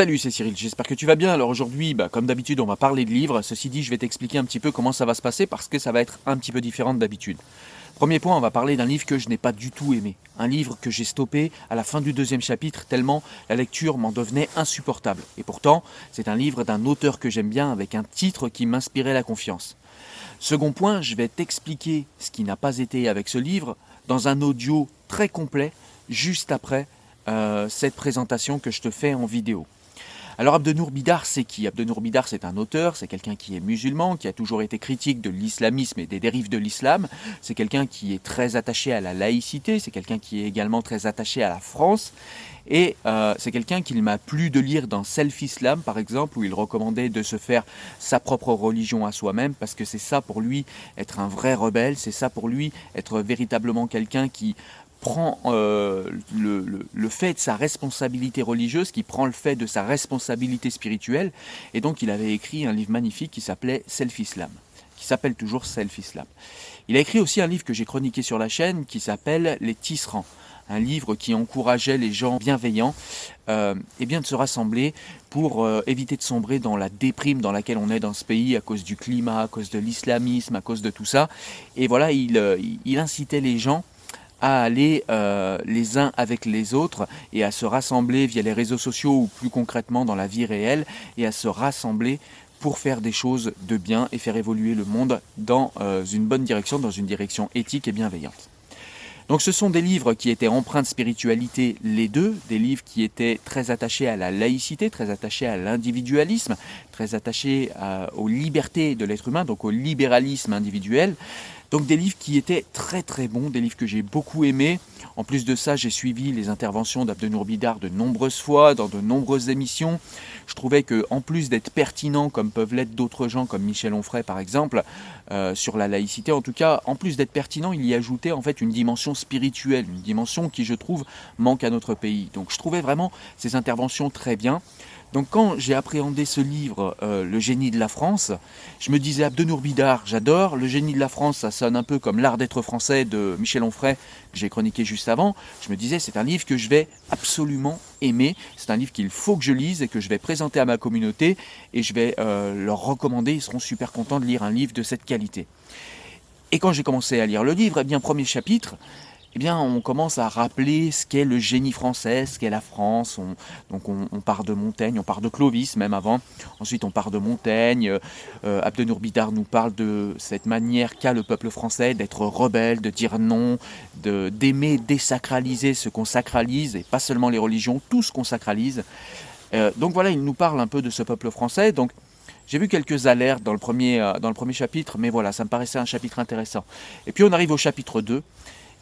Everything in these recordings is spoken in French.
Salut, c'est Cyril, j'espère que tu vas bien. Alors aujourd'hui, bah, comme d'habitude, on va parler de livres. Ceci dit, je vais t'expliquer un petit peu comment ça va se passer parce que ça va être un petit peu différent d'habitude. Premier point, on va parler d'un livre que je n'ai pas du tout aimé. Un livre que j'ai stoppé à la fin du deuxième chapitre tellement la lecture m'en devenait insupportable. Et pourtant, c'est un livre d'un auteur que j'aime bien avec un titre qui m'inspirait la confiance. Second point, je vais t'expliquer ce qui n'a pas été avec ce livre dans un audio très complet juste après euh, cette présentation que je te fais en vidéo. Alors Abdenour Bidar, c'est qui? Abdenour Bidar, c'est un auteur, c'est quelqu'un qui est musulman, qui a toujours été critique de l'islamisme et des dérives de l'islam. C'est quelqu'un qui est très attaché à la laïcité, c'est quelqu'un qui est également très attaché à la France. Et euh, c'est quelqu'un qu'il m'a plu de lire dans Self Islam, par exemple, où il recommandait de se faire sa propre religion à soi-même, parce que c'est ça pour lui être un vrai rebelle, c'est ça pour lui être véritablement quelqu'un qui prend euh, le, fait de sa responsabilité religieuse, qui prend le fait de sa responsabilité spirituelle, et donc il avait écrit un livre magnifique qui s'appelait Self-Islam, qui s'appelle toujours Self-Islam. Il a écrit aussi un livre que j'ai chroniqué sur la chaîne qui s'appelle Les Tisserands, un livre qui encourageait les gens bienveillants euh, et bien de se rassembler pour euh, éviter de sombrer dans la déprime dans laquelle on est dans ce pays à cause du climat, à cause de l'islamisme, à cause de tout ça. Et voilà, il, il incitait les gens à aller euh, les uns avec les autres et à se rassembler via les réseaux sociaux ou plus concrètement dans la vie réelle et à se rassembler pour faire des choses de bien et faire évoluer le monde dans euh, une bonne direction, dans une direction éthique et bienveillante. Donc ce sont des livres qui étaient empreints de spiritualité, les deux, des livres qui étaient très attachés à la laïcité, très attachés à l'individualisme, très attachés aux libertés de l'être humain, donc au libéralisme individuel. Donc des livres qui étaient très très bons, des livres que j'ai beaucoup aimés. En plus de ça, j'ai suivi les interventions d'Abdenour Bidar de nombreuses fois, dans de nombreuses émissions. Je trouvais que, en plus d'être pertinent, comme peuvent l'être d'autres gens, comme Michel Onfray par exemple, euh, sur la laïcité, en tout cas, en plus d'être pertinent, il y ajoutait en fait une dimension spirituelle, une dimension qui, je trouve, manque à notre pays. Donc je trouvais vraiment ces interventions très bien. Donc quand j'ai appréhendé ce livre, euh, Le génie de la France, je me disais Abdenour Bidar, j'adore. Le génie de la France, ça sonne un peu comme L'art d'être français de Michel Onfray, que j'ai chroniqué juste avant. Je me disais, c'est un livre que je vais absolument aimer. C'est un livre qu'il faut que je lise et que je vais présenter à ma communauté et je vais euh, leur recommander. Ils seront super contents de lire un livre de cette qualité. Et quand j'ai commencé à lire le livre, eh bien, premier chapitre, eh bien, on commence à rappeler ce qu'est le génie français, ce qu'est la France. On, donc, on, part de Montaigne, on part de Clovis même avant. Ensuite, on part de Montaigne. Euh, Abdenour Bidar nous parle de cette manière qu'a le peuple français d'être rebelle, de dire non, de d'aimer désacraliser ce qu'on sacralise, et pas seulement les religions, tout ce qu'on sacralise. Euh, donc voilà, il nous parle un peu de ce peuple français. Donc, j'ai vu quelques alertes dans le, premier, euh, dans le premier chapitre, mais voilà, ça me paraissait un chapitre intéressant. Et puis on arrive au chapitre 2,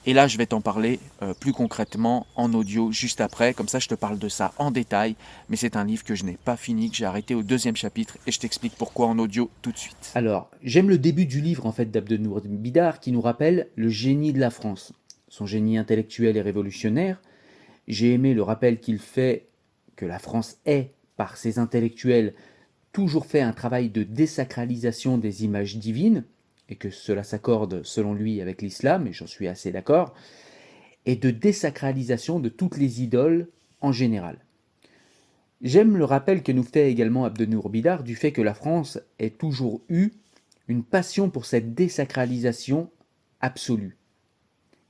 et là, je vais t'en parler euh, plus concrètement en audio juste après. Comme ça, je te parle de ça en détail. Mais c'est un livre que je n'ai pas fini, que j'ai arrêté au deuxième chapitre. Et je t'explique pourquoi en audio tout de suite. Alors, j'aime le début du livre en fait d'Abdenour Bidar qui nous rappelle le génie de la France. Son génie intellectuel et révolutionnaire. J'ai aimé le rappel qu'il fait que la France est, par ses intellectuels, toujours fait un travail de désacralisation des images divines et que cela s'accorde selon lui avec l'islam, et j'en suis assez d'accord, et de désacralisation de toutes les idoles en général. J'aime le rappel que nous fait également Abdenour Bidar du fait que la France ait toujours eu une passion pour cette désacralisation absolue,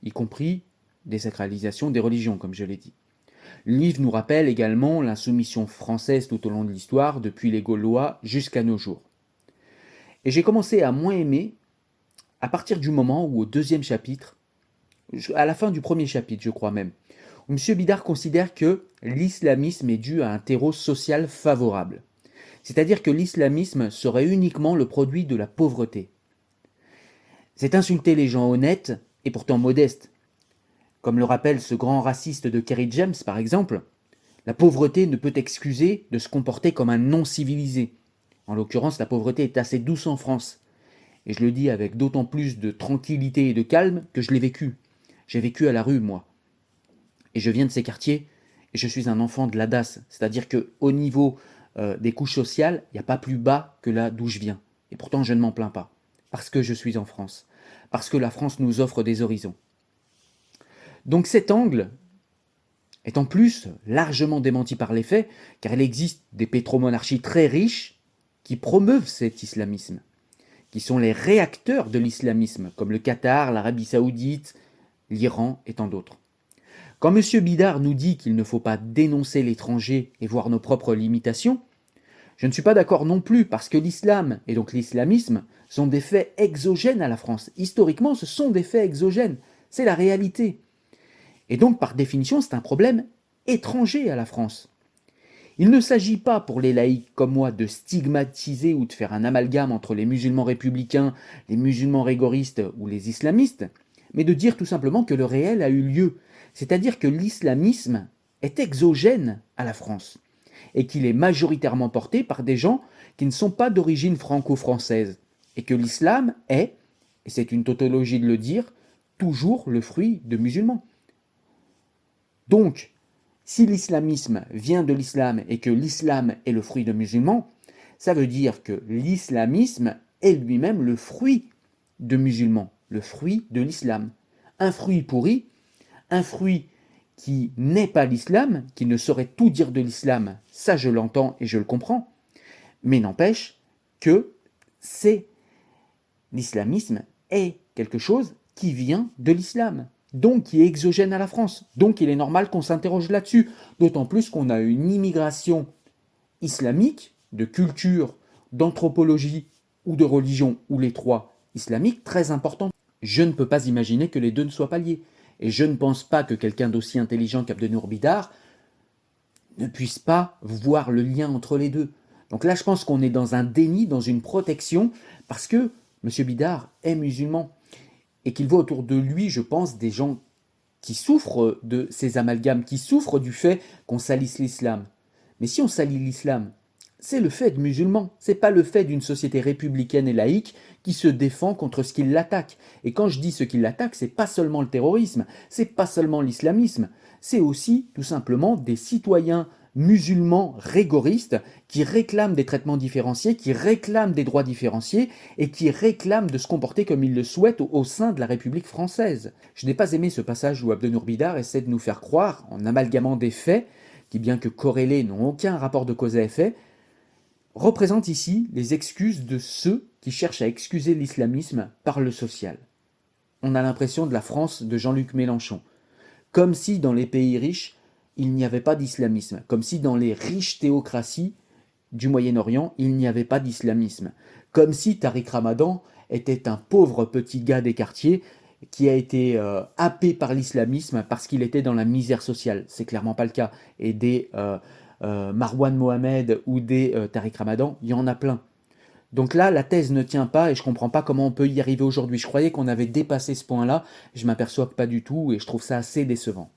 y compris désacralisation des religions, comme je l'ai dit. Le livre nous rappelle également l'insoumission française tout au long de l'histoire, depuis les Gaulois jusqu'à nos jours. Et j'ai commencé à moins aimer à partir du moment où au deuxième chapitre, à la fin du premier chapitre je crois même, où M. Bidard considère que l'islamisme est dû à un terreau social favorable. C'est-à-dire que l'islamisme serait uniquement le produit de la pauvreté. C'est insulter les gens honnêtes et pourtant modestes. Comme le rappelle ce grand raciste de Kerry James par exemple, la pauvreté ne peut excuser de se comporter comme un non civilisé. En l'occurrence, la pauvreté est assez douce en France. Et je le dis avec d'autant plus de tranquillité et de calme que je l'ai vécu. J'ai vécu à la rue, moi. Et je viens de ces quartiers, et je suis un enfant de la DAS. C'est-à-dire qu'au niveau euh, des couches sociales, il n'y a pas plus bas que là d'où je viens. Et pourtant, je ne m'en plains pas. Parce que je suis en France. Parce que la France nous offre des horizons. Donc cet angle est en plus largement démenti par les faits, car il existe des pétromonarchies très riches qui promeuvent cet islamisme, qui sont les réacteurs de l'islamisme, comme le Qatar, l'Arabie saoudite, l'Iran et tant d'autres. Quand M. Bidard nous dit qu'il ne faut pas dénoncer l'étranger et voir nos propres limitations, je ne suis pas d'accord non plus parce que l'islam et donc l'islamisme sont des faits exogènes à la France. Historiquement, ce sont des faits exogènes. C'est la réalité. Et donc, par définition, c'est un problème étranger à la France. Il ne s'agit pas pour les laïcs comme moi de stigmatiser ou de faire un amalgame entre les musulmans républicains, les musulmans rigoristes ou les islamistes, mais de dire tout simplement que le réel a eu lieu, c'est-à-dire que l'islamisme est exogène à la France, et qu'il est majoritairement porté par des gens qui ne sont pas d'origine franco-française, et que l'islam est, et c'est une tautologie de le dire, toujours le fruit de musulmans. Donc, si l'islamisme vient de l'islam et que l'islam est le fruit de musulmans, ça veut dire que l'islamisme est lui-même le fruit de musulmans, le fruit de l'islam. Un fruit pourri, un fruit qui n'est pas l'islam, qui ne saurait tout dire de l'islam, ça je l'entends et je le comprends, mais n'empêche que c'est l'islamisme est quelque chose qui vient de l'islam, donc qui est exogène à la France. Donc il est normal qu'on s'interroge là-dessus, d'autant plus qu'on a une immigration islamique, de culture, d'anthropologie ou de religion, ou les trois islamiques, très importante. Je ne peux pas imaginer que les deux ne soient pas liés. Et je ne pense pas que quelqu'un d'aussi intelligent qu'Abdenour Bidar ne puisse pas voir le lien entre les deux. Donc là, je pense qu'on est dans un déni, dans une protection, parce que M. Bidar est musulman et qu'il voit autour de lui, je pense, des gens qui souffrent de ces amalgames, qui souffrent du fait qu'on salisse l'islam. Mais si on salit l'islam, c'est le fait de musulmans, c'est pas le fait d'une société républicaine et laïque qui se défend contre ce qui l'attaque. Et quand je dis ce qui l'attaque, c'est pas seulement le terrorisme, c'est pas seulement l'islamisme, c'est aussi tout simplement des citoyens musulmans rigoristes qui réclament des traitements différenciés, qui réclament des droits différenciés et qui réclament de se comporter comme ils le souhaitent au, sein de la République française. Je n'ai pas aimé ce passage où Abdenour Bidar essaie de nous faire croire, en amalgamant des faits, qui bien que corrélés n'ont aucun rapport de cause à effet, représente ici les excuses de ceux qui cherchent à excuser l'islamisme par le social. On a l'impression de la France de Jean-Luc Mélenchon, comme si dans les pays riches, il n'y avait pas d'islamisme, comme si dans les riches théocraties du Moyen-Orient, il n'y avait pas d'islamisme, comme si Tariq Ramadan était un pauvre petit gars des quartiers qui a été euh, happé par l'islamisme parce qu'il était dans la misère sociale. C'est clairement pas le cas. Et des euh, euh, Marwan Mohamed ou des Tariq Ramadan, il y en a plein. Donc là, la thèse ne tient pas et je comprends pas comment on peut y arriver aujourd'hui. Je croyais qu'on avait dépassé ce point-là, je m'aperçois que pas du tout et je trouve ça assez décevant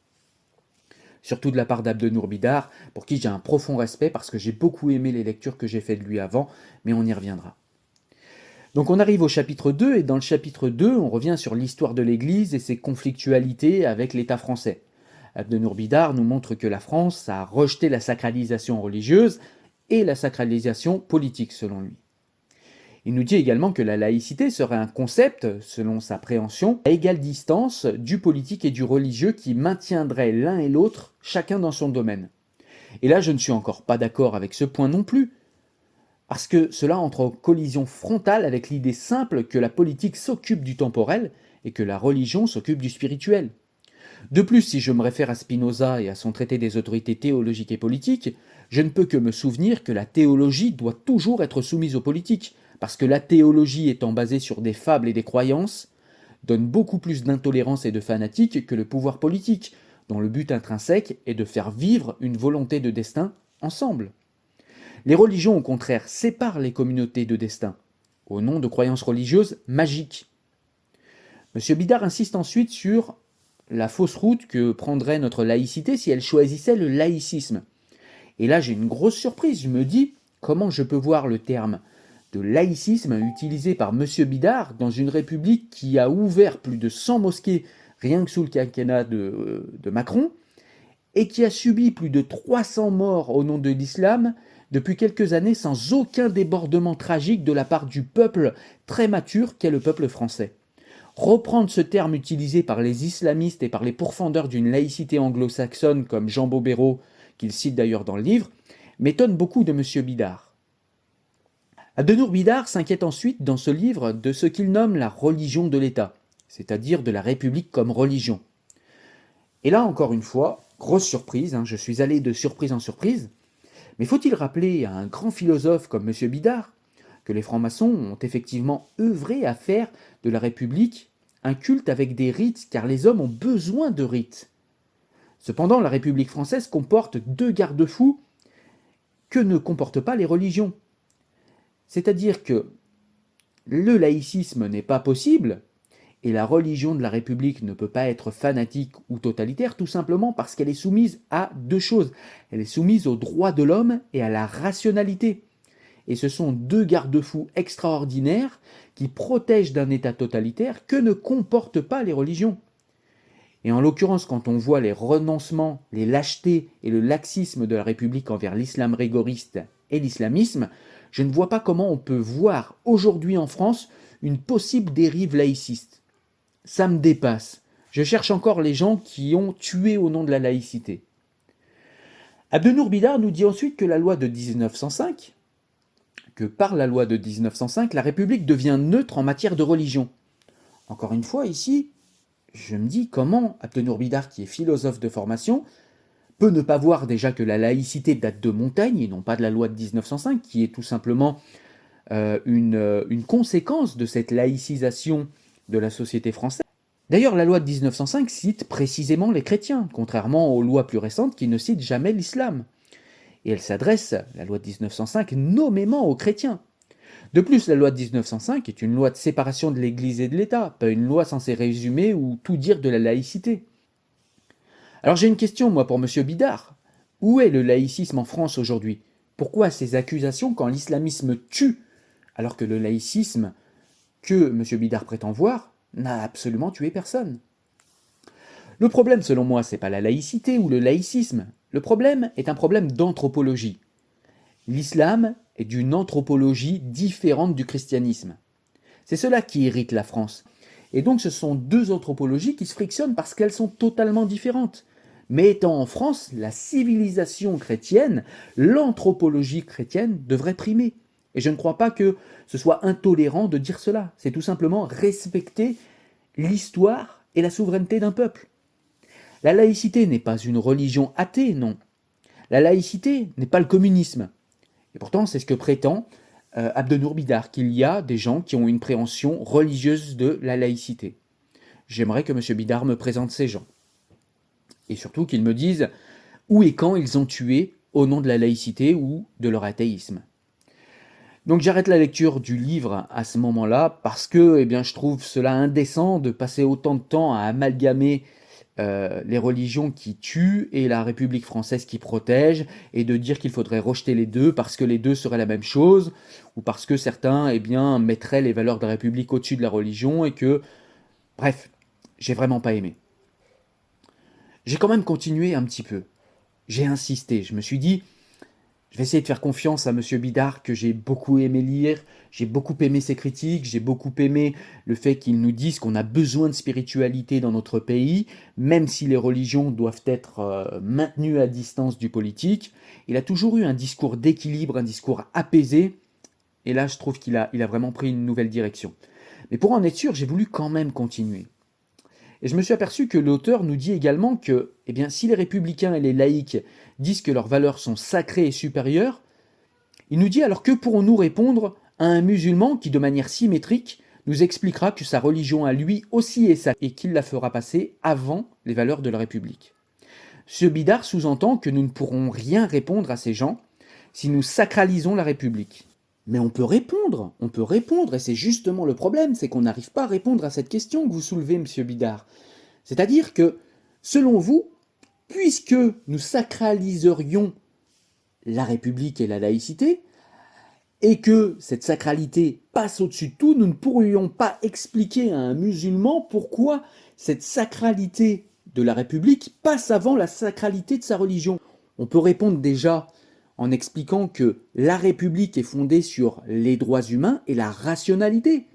surtout de la part d'Abdenour Bidar, pour qui j'ai un profond respect parce que j'ai beaucoup aimé les lectures que j'ai faites de lui avant, mais on y reviendra. Donc on arrive au chapitre 2, et dans le chapitre 2, on revient sur l'histoire de l'Église et ses conflictualités avec l'État français. Abdenour Bidar nous montre que la France a rejeté la sacralisation religieuse et la sacralisation politique selon lui. Il nous dit également que la laïcité serait un concept, selon sa préhension, à égale distance du politique et du religieux qui maintiendrait l'un et l'autre, chacun dans son domaine. Et là, je ne suis encore pas d'accord avec ce point non plus, parce que cela entre en collision frontale avec l'idée simple que la politique s'occupe du temporel et que la religion s'occupe du spirituel. De plus, si je me réfère à Spinoza et à son traité des autorités théologiques et politiques, je ne peux que me souvenir que la théologie doit toujours être soumise aux politiques, parce que la théologie étant basée sur des fables et des croyances, donne beaucoup plus d'intolérance et de fanatique que le pouvoir politique, dont le but intrinsèque est de faire vivre une volonté de destin ensemble. Les religions, au contraire, séparent les communautés de destin, au nom de croyances religieuses magiques. M. Bidard insiste ensuite sur la fausse route que prendrait notre laïcité si elle choisissait le laïcisme. Et là, j'ai une grosse surprise. Je me dis, comment je peux voir le terme de laïcisme utilisé par M. Bidard dans une république qui a ouvert plus de 100 mosquées rien que sous le quinquennat de, de Macron, et qui a subi plus de 300 morts au nom de l'islam depuis quelques années sans aucun débordement tragique de la part du peuple très mature qu'est le peuple français. reprendre ce terme utilisé par les islamistes et par les pourfendeurs d'une laïcité anglo-saxonne comme Jean Bobéro, qu'il cite d'ailleurs dans le livre, m'étonne beaucoup de M. Bidard. Abdenour Bidard s'inquiète ensuite dans ce livre de ce qu'il nomme la religion de l'État, c'est-à-dire de la République comme religion. Et là, encore une fois, grosse surprise, hein, je suis allé de surprise en surprise, mais faut-il rappeler à un grand philosophe comme M. Bidard que les francs-maçons ont effectivement œuvré à faire de la République un culte avec des rites, car les hommes ont besoin de rites. Cependant, la République française comporte deux garde-fous que ne comportent pas les religions. C'est-à-dire que le laïcisme n'est pas possible, et la religion de la République ne peut pas être fanatique ou totalitaire, tout simplement parce qu'elle est soumise à deux choses. Elle est soumise aux droits de l'homme et à la rationalité. Et ce sont deux garde-fous extraordinaires qui protègent d'un État totalitaire que ne comportent pas les religions. Et en l'occurrence, quand on voit les renoncements, les lâchetés et le laxisme de la République envers l'islam rigoriste et l'islamisme, je ne vois pas comment on peut voir aujourd'hui en France une possible dérive laïciste. Ça me dépasse. Je cherche encore les gens qui ont tué au nom de la laïcité. Abdenour Bidar nous dit ensuite que la loi de 1905, que par la loi de 1905, la République devient neutre en matière de religion. Encore une fois, ici, je me dis comment Abdenour Bidar, qui est philosophe de formation, peut ne pas voir déjà que la laïcité date de Montaigne et non pas de la loi de 1905, qui est tout simplement euh, une, euh, une conséquence de cette laïcisation de la société française. D'ailleurs, la loi de 1905 cite précisément les chrétiens, contrairement aux lois plus récentes qui ne citent jamais l'islam et elle s'adresse, la loi de 1905, nommément aux chrétiens. De plus, la loi de 1905 est une loi de séparation de l'Église et de l'État, pas une loi censée résumer ou tout dire de la laïcité. Alors j'ai une question, moi, pour M. Bidard. Où est le laïcisme en France aujourd'hui? Pourquoi ces accusations quand l'islamisme tue, alors que le laïcisme que M. Bidard prétend voir n'a absolument tué personne? Le problème, selon moi, c'est pas la laïcité ou le laïcisme, le problème est un problème d'anthropologie. L'islam est d'une anthropologie différente du christianisme. C'est cela qui irrite la France. Et donc ce sont deux anthropologies qui se frictionnent parce qu'elles sont totalement différentes. Mais étant en France la civilisation chrétienne, l'anthropologie chrétienne devrait primer. Et je ne crois pas que ce soit intolérant de dire cela. C'est tout simplement respecter l'histoire et la souveraineté d'un peuple. La laïcité n'est pas une religion athée, non. La laïcité n'est pas le communisme. Et pourtant, c'est ce que prétend euh, Abdenour Bidar, qu'il y a des gens qui ont une préhension religieuse de la laïcité. J'aimerais que M. Bidar me présente ces gens. Et surtout qu'il me dise où et quand ils ont tué au nom de la laïcité ou de leur athéisme. Donc j'arrête la lecture du livre à ce moment-là parce que eh bien, je trouve cela indécent de passer autant de temps à amalgamer euh, les religions qui tuent et la République française qui protège, et de dire qu'il faudrait rejeter les deux parce que les deux seraient la même chose, ou parce que certains eh bien, mettraient les valeurs de la République au-dessus de la religion, et que... Bref, j'ai vraiment pas aimé. J'ai quand même continué un petit peu. J'ai insisté, je me suis dit, je vais essayer de faire confiance à M. Bidard que j'ai beaucoup aimé lire, j'ai beaucoup aimé ses critiques, j'ai beaucoup aimé le fait qu'il nous dise qu'on a besoin de spiritualité dans notre pays, même si les religions doivent être euh, maintenues à distance du politique. Il a toujours eu un discours d'équilibre, un discours apaisé, et là je trouve qu'il a, il a vraiment pris une nouvelle direction. Mais pour en être sûr, j'ai voulu quand même continuer. Et je me suis aperçu que l'auteur nous dit également que, eh bien, si les républicains et les laïcs disent que leurs valeurs sont sacrées et supérieures, il nous dit alors que pourrons-nous répondre à un musulman qui, de manière symétrique, nous expliquera que sa religion à lui aussi est sacrée et qu'il la fera passer avant les valeurs de la République? Ce bidard sous-entend que nous ne pourrons rien répondre à ces gens si nous sacralisons la République. Mais on peut répondre, on peut répondre, et c'est justement le problème, c'est qu'on n'arrive pas à répondre à cette question que vous soulevez, monsieur Bidard. C'est-à-dire que, selon vous, puisque nous sacraliserions la République et la laïcité, et que cette sacralité passe au-dessus de tout, nous ne pourrions pas expliquer à un musulman pourquoi cette sacralité de la République passe avant la sacralité de sa religion. On peut répondre déjà en expliquant que la République est fondée sur les droits humains et la rationalité.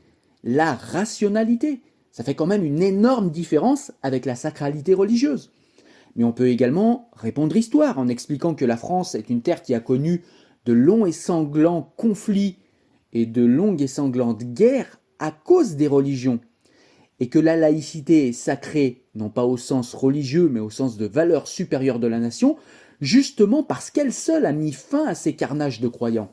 La rationalité. Ça fait quand même une énorme différence avec la sacralité religieuse. Mais on peut également répondre histoire en expliquant que la France est une terre qui a connu de longs et sanglants conflits et de longues et sanglantes guerres à cause des religions, et que la laïcité est sacrée non pas au sens religieux mais au sens de valeur supérieure de la nation, justement parce qu'elle seule a mis fin à ces carnages de croyants.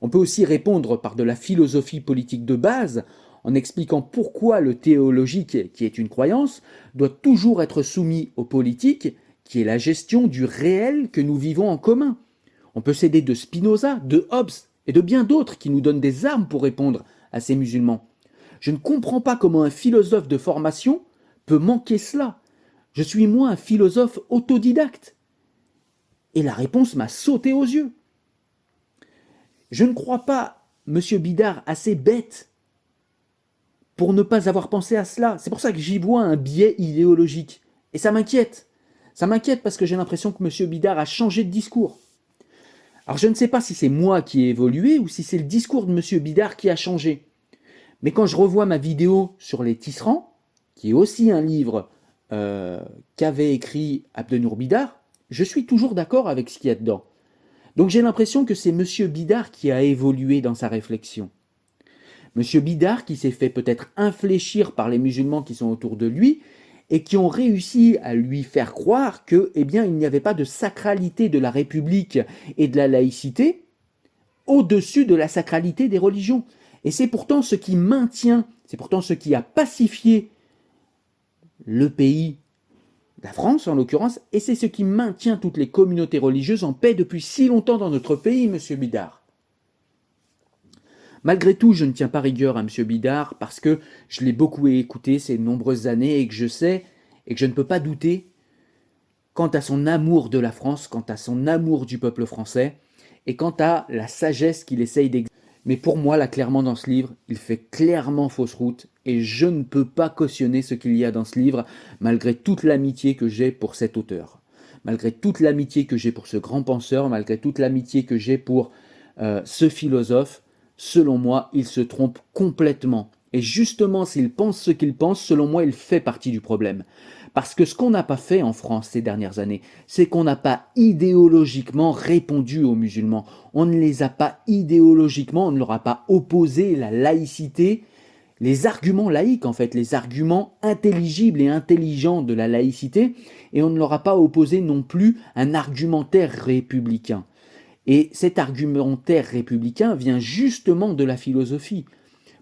On peut aussi répondre par de la philosophie politique de base en expliquant pourquoi le théologique, qui est une croyance, doit toujours être soumis au politique, qui est la gestion du réel que nous vivons en commun. On peut s'aider de Spinoza, de Hobbes et de bien d'autres qui nous donnent des armes pour répondre à ces musulmans. Je ne comprends pas comment un philosophe de formation peut manquer cela. Je suis moi un philosophe autodidacte. Et la réponse m'a sauté aux yeux. Je ne crois pas M. Bidard assez bête pour ne pas avoir pensé à cela. C'est pour ça que j'y vois un biais idéologique. Et ça m'inquiète. Ça m'inquiète parce que j'ai l'impression que M. Bidard a changé de discours. Alors je ne sais pas si c'est moi qui ai évolué ou si c'est le discours de M. Bidard qui a changé. Mais quand je revois ma vidéo sur les tisserands, qui est aussi un livre euh, qu'avait écrit Abdenour Bidard, je suis toujours d'accord avec ce qu'il y a dedans. Donc j'ai l'impression que c'est M. Bidard qui a évolué dans sa réflexion. M. Bidard qui s'est fait peut-être infléchir par les musulmans qui sont autour de lui et qui ont réussi à lui faire croire que, eh bien, il n'y avait pas de sacralité de la République et de la laïcité au-dessus de la sacralité des religions. Et c'est pourtant ce qui maintient, c'est pourtant ce qui a pacifié le pays, la France en l'occurrence, et c'est ce qui maintient toutes les communautés religieuses en paix depuis si longtemps dans notre pays, monsieur Bidard. Malgré tout, je ne tiens pas rigueur à M. Bidard parce que je l'ai beaucoup écouté ces nombreuses années et que je sais et que je ne peux pas douter quant à son amour de la France, quant à son amour du peuple français et quant à la sagesse qu'il essaye d'exercer. Mais pour moi, là, clairement, dans ce livre, il fait clairement fausse route et je ne peux pas cautionner ce qu'il y a dans ce livre, malgré toute l'amitié que j'ai pour cet auteur, malgré toute l'amitié que j'ai pour ce grand penseur, malgré toute l'amitié que j'ai pour euh, ce philosophe. Selon moi, il se trompe complètement. Et justement, s'il pense ce qu'il pense, selon moi, il fait partie du problème. Parce que ce qu'on n'a pas fait en France ces dernières années, c'est qu'on n'a pas idéologiquement répondu aux musulmans. On ne les a pas idéologiquement, on ne leur a pas opposé la laïcité, les arguments laïques en fait, les arguments intelligibles et intelligents de la laïcité, et on ne leur a pas opposé non plus un argumentaire républicain. Et cet argumentaire républicain vient justement de la philosophie,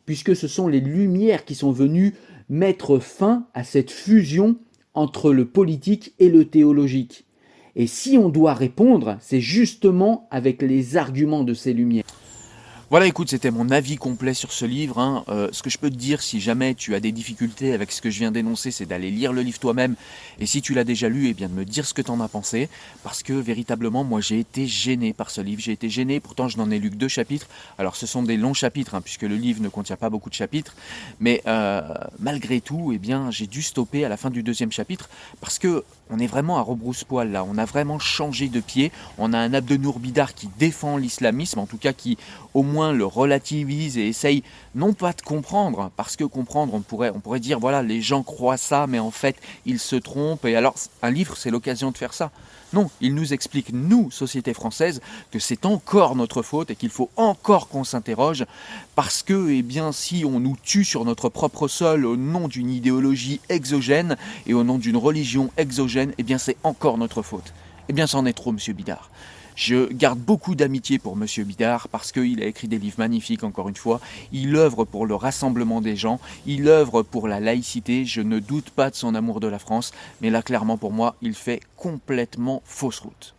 puisque ce sont les Lumières qui sont venues mettre fin à cette fusion entre le politique et le théologique. Et si on doit répondre, c'est justement avec les arguments de ces Lumières. Voilà, écoute, c'était mon avis complet sur ce livre. Hein. Euh, ce que je peux te dire, si jamais tu as des difficultés avec ce que je viens d'énoncer, c'est d'aller lire le livre toi-même. Et si tu l'as déjà lu, eh bien de me dire ce que tu en as pensé. Parce que véritablement, moi, j'ai été gêné par ce livre. J'ai été gêné, pourtant je n'en ai lu que deux chapitres. Alors ce sont des longs chapitres, hein, puisque le livre ne contient pas beaucoup de chapitres. Mais euh, malgré tout, eh bien, j'ai dû stopper à la fin du deuxième chapitre parce que on est vraiment à rebrousse-poil là, on a vraiment changé de pied, on a un Abdenour Bidar qui défend l'islamisme, en tout cas qui au moins le relativise et essaye non pas de comprendre, parce que comprendre on pourrait, on pourrait dire voilà les gens croient ça mais en fait ils se trompent. Et alors un livre c'est l'occasion de faire ça. Non, il nous explique, nous, société française, que c'est encore notre faute et qu'il faut encore qu'on s'interroge parce que, eh bien, si on nous tue sur notre propre sol au nom d'une idéologie exogène et au nom d'une religion exogène, eh bien, c'est encore notre faute. Eh bien, c'en est trop, monsieur Bidard. Je garde beaucoup d'amitié pour Monsieur Bidard parce qu'il a écrit des livres magnifiques, encore une fois. Il œuvre pour le rassemblement des gens, il œuvre pour la laïcité. Je ne doute pas de son amour de la France, mais là, clairement, pour moi, il fait complètement fausse route.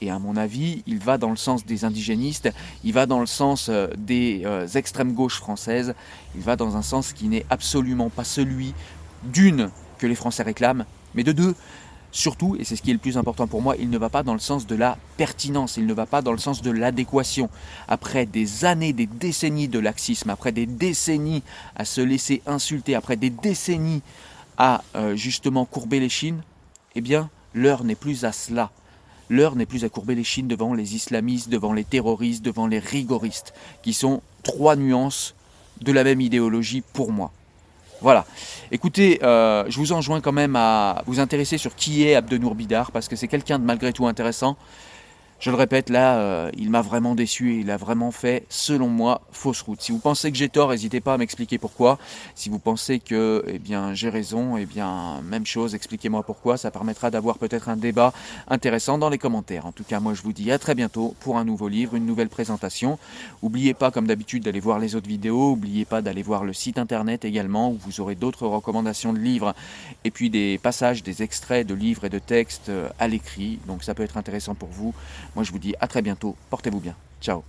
Et à mon avis, il va dans le sens des indigénistes, il va dans le sens euh, des euh, extrêmes gauches françaises, il va dans un sens qui n'est absolument pas celui d'une que les Français réclament, mais de deux Surtout, et c'est ce qui est le plus important pour moi, il ne va pas dans le sens de la pertinence, il ne va pas dans le sens de l'adéquation. Après des années, des décennies de laxisme, après des décennies à se laisser insulter, après des décennies à euh, justement courber les chines, eh bien, l'heure n'est plus à cela. L'heure n'est plus à courber les chines devant les islamistes, devant les terroristes, devant les rigoristes, qui sont trois nuances de la même idéologie pour moi. Voilà. Écoutez, euh, je vous enjoins quand même à vous intéresser sur qui est Abdenour Bidar, parce que c'est quelqu'un de malgré tout intéressant. Je le répète, là, euh, il m'a vraiment déçu et il a vraiment fait, selon moi, fausse route. Si vous pensez que j'ai tort, n'hésitez pas à m'expliquer pourquoi. Si vous pensez que, eh bien, j'ai raison, eh bien, même chose, expliquez-moi pourquoi. Ça permettra d'avoir peut-être un débat intéressant dans les commentaires. En tout cas, moi, je vous dis à très bientôt pour un nouveau livre, une nouvelle présentation. N'oubliez pas, comme d'habitude, d'aller voir les autres vidéos. N'oubliez pas d'aller voir le site internet également, où vous aurez d'autres recommandations de livres et puis des passages, des extraits de livres et de textes euh, à l'écrit. Donc, ça peut être intéressant pour vous. Moi, je vous dis à très bientôt. Portez-vous bien. Ciao.